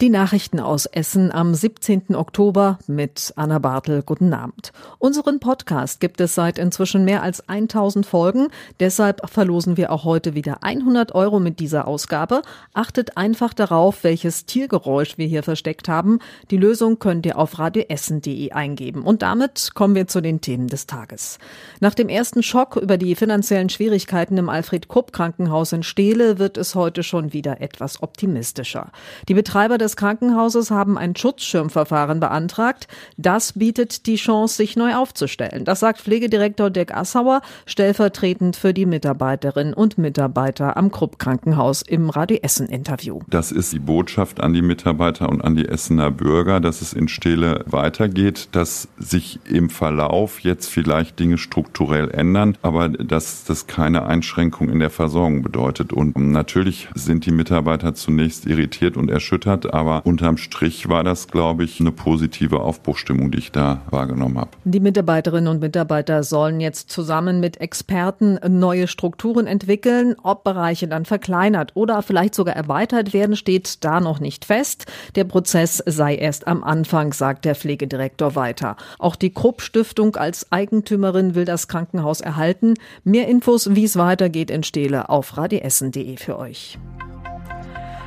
Die Nachrichten aus Essen am 17. Oktober mit Anna Bartel. Guten Abend. Unseren Podcast gibt es seit inzwischen mehr als 1000 Folgen. Deshalb verlosen wir auch heute wieder 100 Euro mit dieser Ausgabe. Achtet einfach darauf, welches Tiergeräusch wir hier versteckt haben. Die Lösung könnt ihr auf radioessen.de eingeben. Und damit kommen wir zu den Themen des Tages. Nach dem ersten Schock über die finanziellen Schwierigkeiten im Alfred-Krupp-Krankenhaus in Steele wird es heute schon wieder etwas optimistischer. Die Betreiber des des Krankenhauses haben ein Schutzschirmverfahren beantragt. Das bietet die Chance, sich neu aufzustellen. Das sagt Pflegedirektor Dirk Assauer, stellvertretend für die Mitarbeiterinnen und Mitarbeiter am Krupp Krankenhaus im Radio Essen Interview. Das ist die Botschaft an die Mitarbeiter und an die Essener Bürger, dass es in Stele weitergeht, dass sich im Verlauf jetzt vielleicht Dinge strukturell ändern, aber dass das keine Einschränkung in der Versorgung bedeutet. Und natürlich sind die Mitarbeiter zunächst irritiert und erschüttert, aber unterm Strich war das, glaube ich, eine positive Aufbruchstimmung, die ich da wahrgenommen habe. Die Mitarbeiterinnen und Mitarbeiter sollen jetzt zusammen mit Experten neue Strukturen entwickeln. Ob Bereiche dann verkleinert oder vielleicht sogar erweitert werden, steht da noch nicht fest. Der Prozess sei erst am Anfang, sagt der Pflegedirektor weiter. Auch die Krupp Stiftung als Eigentümerin will das Krankenhaus erhalten. Mehr Infos, wie es weitergeht in Stele auf radiessen.de für euch.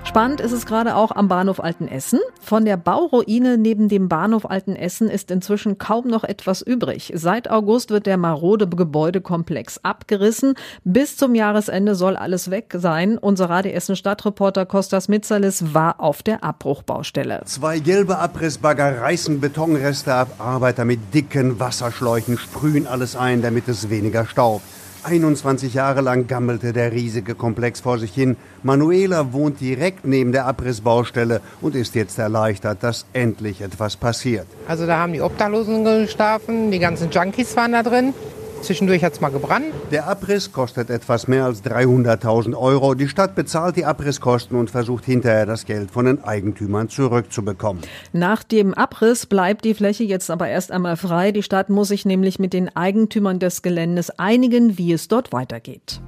Spannend ist es gerade auch am Bahnhof Altenessen. Von der Bauruine neben dem Bahnhof Altenessen ist inzwischen kaum noch etwas übrig. Seit August wird der marode Gebäudekomplex abgerissen. Bis zum Jahresende soll alles weg sein. Unser Radio Essen Stadtreporter Kostas Mitzalis war auf der Abbruchbaustelle. Zwei gelbe Abrissbagger reißen Betonreste ab. Arbeiter mit dicken Wasserschläuchen sprühen alles ein, damit es weniger staubt. 21 Jahre lang gammelte der riesige Komplex vor sich hin. Manuela wohnt direkt neben der Abrissbaustelle und ist jetzt erleichtert, dass endlich etwas passiert. Also da haben die Obdachlosen geschlafen, die ganzen Junkies waren da drin. Zwischendurch hat es mal gebrannt. Der Abriss kostet etwas mehr als 300.000 Euro. Die Stadt bezahlt die Abrisskosten und versucht hinterher das Geld von den Eigentümern zurückzubekommen. Nach dem Abriss bleibt die Fläche jetzt aber erst einmal frei. Die Stadt muss sich nämlich mit den Eigentümern des Geländes einigen, wie es dort weitergeht.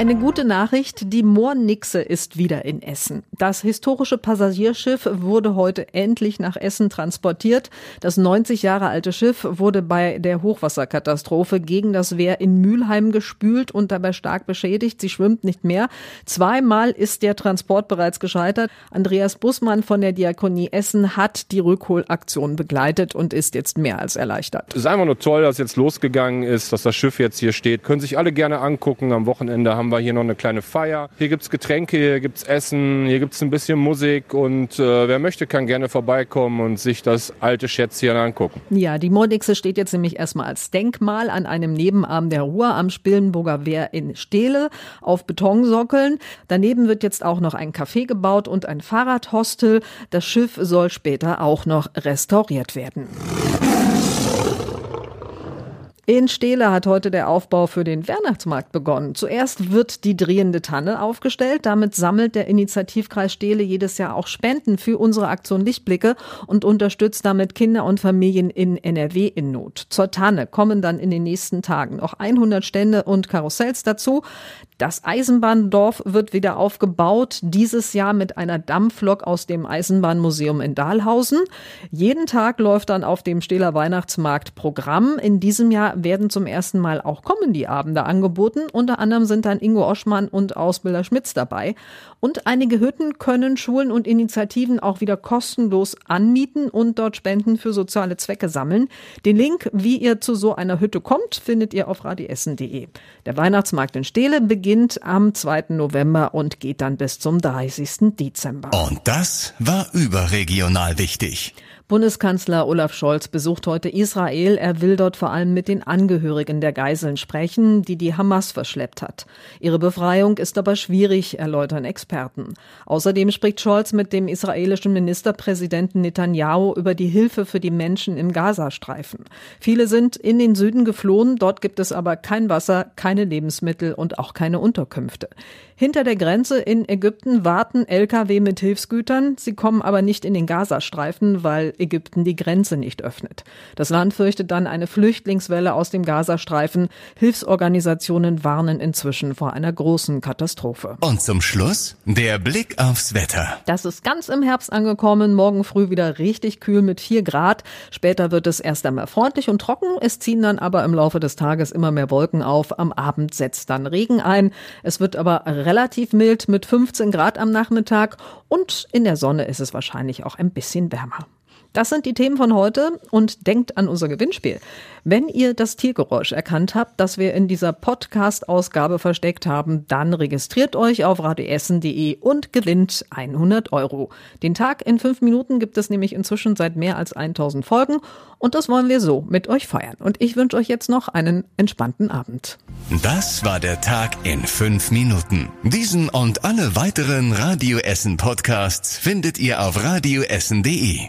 Eine gute Nachricht, die Moornixe ist wieder in Essen. Das historische Passagierschiff wurde heute endlich nach Essen transportiert. Das 90 Jahre alte Schiff wurde bei der Hochwasserkatastrophe gegen das Wehr in Mülheim gespült und dabei stark beschädigt. Sie schwimmt nicht mehr. Zweimal ist der Transport bereits gescheitert. Andreas Bussmann von der Diakonie Essen hat die Rückholaktion begleitet und ist jetzt mehr als erleichtert. Es ist einfach nur toll, dass jetzt losgegangen ist, dass das Schiff jetzt hier steht. Können sich alle gerne angucken. Am Wochenende haben wir hier noch eine kleine Feier. Hier gibt es Getränke, hier gibt es Essen, hier gibt es ein bisschen Musik und äh, wer möchte, kann gerne vorbeikommen und sich das alte Schätzchen angucken. Ja, die Mordixe steht jetzt nämlich erstmal als Denkmal an einem Nebenarm der Ruhr am Spillenburger Wehr in Steele auf Betonsockeln. Daneben wird jetzt auch noch ein Café gebaut und ein Fahrradhostel. Das Schiff soll später auch noch restauriert werden. In Steele hat heute der Aufbau für den Weihnachtsmarkt begonnen. Zuerst wird die drehende Tanne aufgestellt. Damit sammelt der Initiativkreis Steele jedes Jahr auch Spenden für unsere Aktion Lichtblicke und unterstützt damit Kinder und Familien in NRW in Not. Zur Tanne kommen dann in den nächsten Tagen noch 100 Stände und Karussells dazu. Das Eisenbahndorf wird wieder aufgebaut, dieses Jahr mit einer Dampflok aus dem Eisenbahnmuseum in Dahlhausen. Jeden Tag läuft dann auf dem Stähler Weihnachtsmarkt Programm. In diesem Jahr werden zum ersten Mal auch Comedy-Abende angeboten. Unter anderem sind dann Ingo Oschmann und Ausbilder Schmitz dabei. Und einige Hütten können Schulen und Initiativen auch wieder kostenlos anmieten und dort Spenden für soziale Zwecke sammeln. Den Link, wie ihr zu so einer Hütte kommt, findet ihr auf radiessen.de. Der Weihnachtsmarkt in beginnt beginnt am 2. November und geht dann bis zum 30. Dezember. Und das war überregional wichtig. Bundeskanzler Olaf Scholz besucht heute Israel. Er will dort vor allem mit den Angehörigen der Geiseln sprechen, die die Hamas verschleppt hat. Ihre Befreiung ist aber schwierig, erläutern Experten. Außerdem spricht Scholz mit dem israelischen Ministerpräsidenten Netanyahu über die Hilfe für die Menschen im Gazastreifen. Viele sind in den Süden geflohen, dort gibt es aber kein Wasser, keine Lebensmittel und auch keine Unterkünfte. Hinter der Grenze in Ägypten warten Lkw mit Hilfsgütern. Sie kommen aber nicht in den Gazastreifen, weil Ägypten die Grenze nicht öffnet. Das Land fürchtet dann eine Flüchtlingswelle aus dem Gazastreifen. Hilfsorganisationen warnen inzwischen vor einer großen Katastrophe. Und zum Schluss der Blick aufs Wetter. Das ist ganz im Herbst angekommen. Morgen früh wieder richtig kühl mit 4 Grad. Später wird es erst einmal freundlich und trocken. Es ziehen dann aber im Laufe des Tages immer mehr Wolken auf. Am Abend setzt dann Regen ein. Es wird aber relativ mild mit 15 Grad am Nachmittag und in der Sonne ist es wahrscheinlich auch ein bisschen wärmer. Das sind die Themen von heute und denkt an unser Gewinnspiel. Wenn ihr das Tiergeräusch erkannt habt, das wir in dieser Podcast-Ausgabe versteckt haben, dann registriert euch auf radioessen.de und gewinnt 100 Euro. Den Tag in fünf Minuten gibt es nämlich inzwischen seit mehr als 1000 Folgen und das wollen wir so mit euch feiern. Und ich wünsche euch jetzt noch einen entspannten Abend. Das war der Tag in fünf Minuten. Diesen und alle weiteren Radio Essen Podcasts findet ihr auf radioessen.de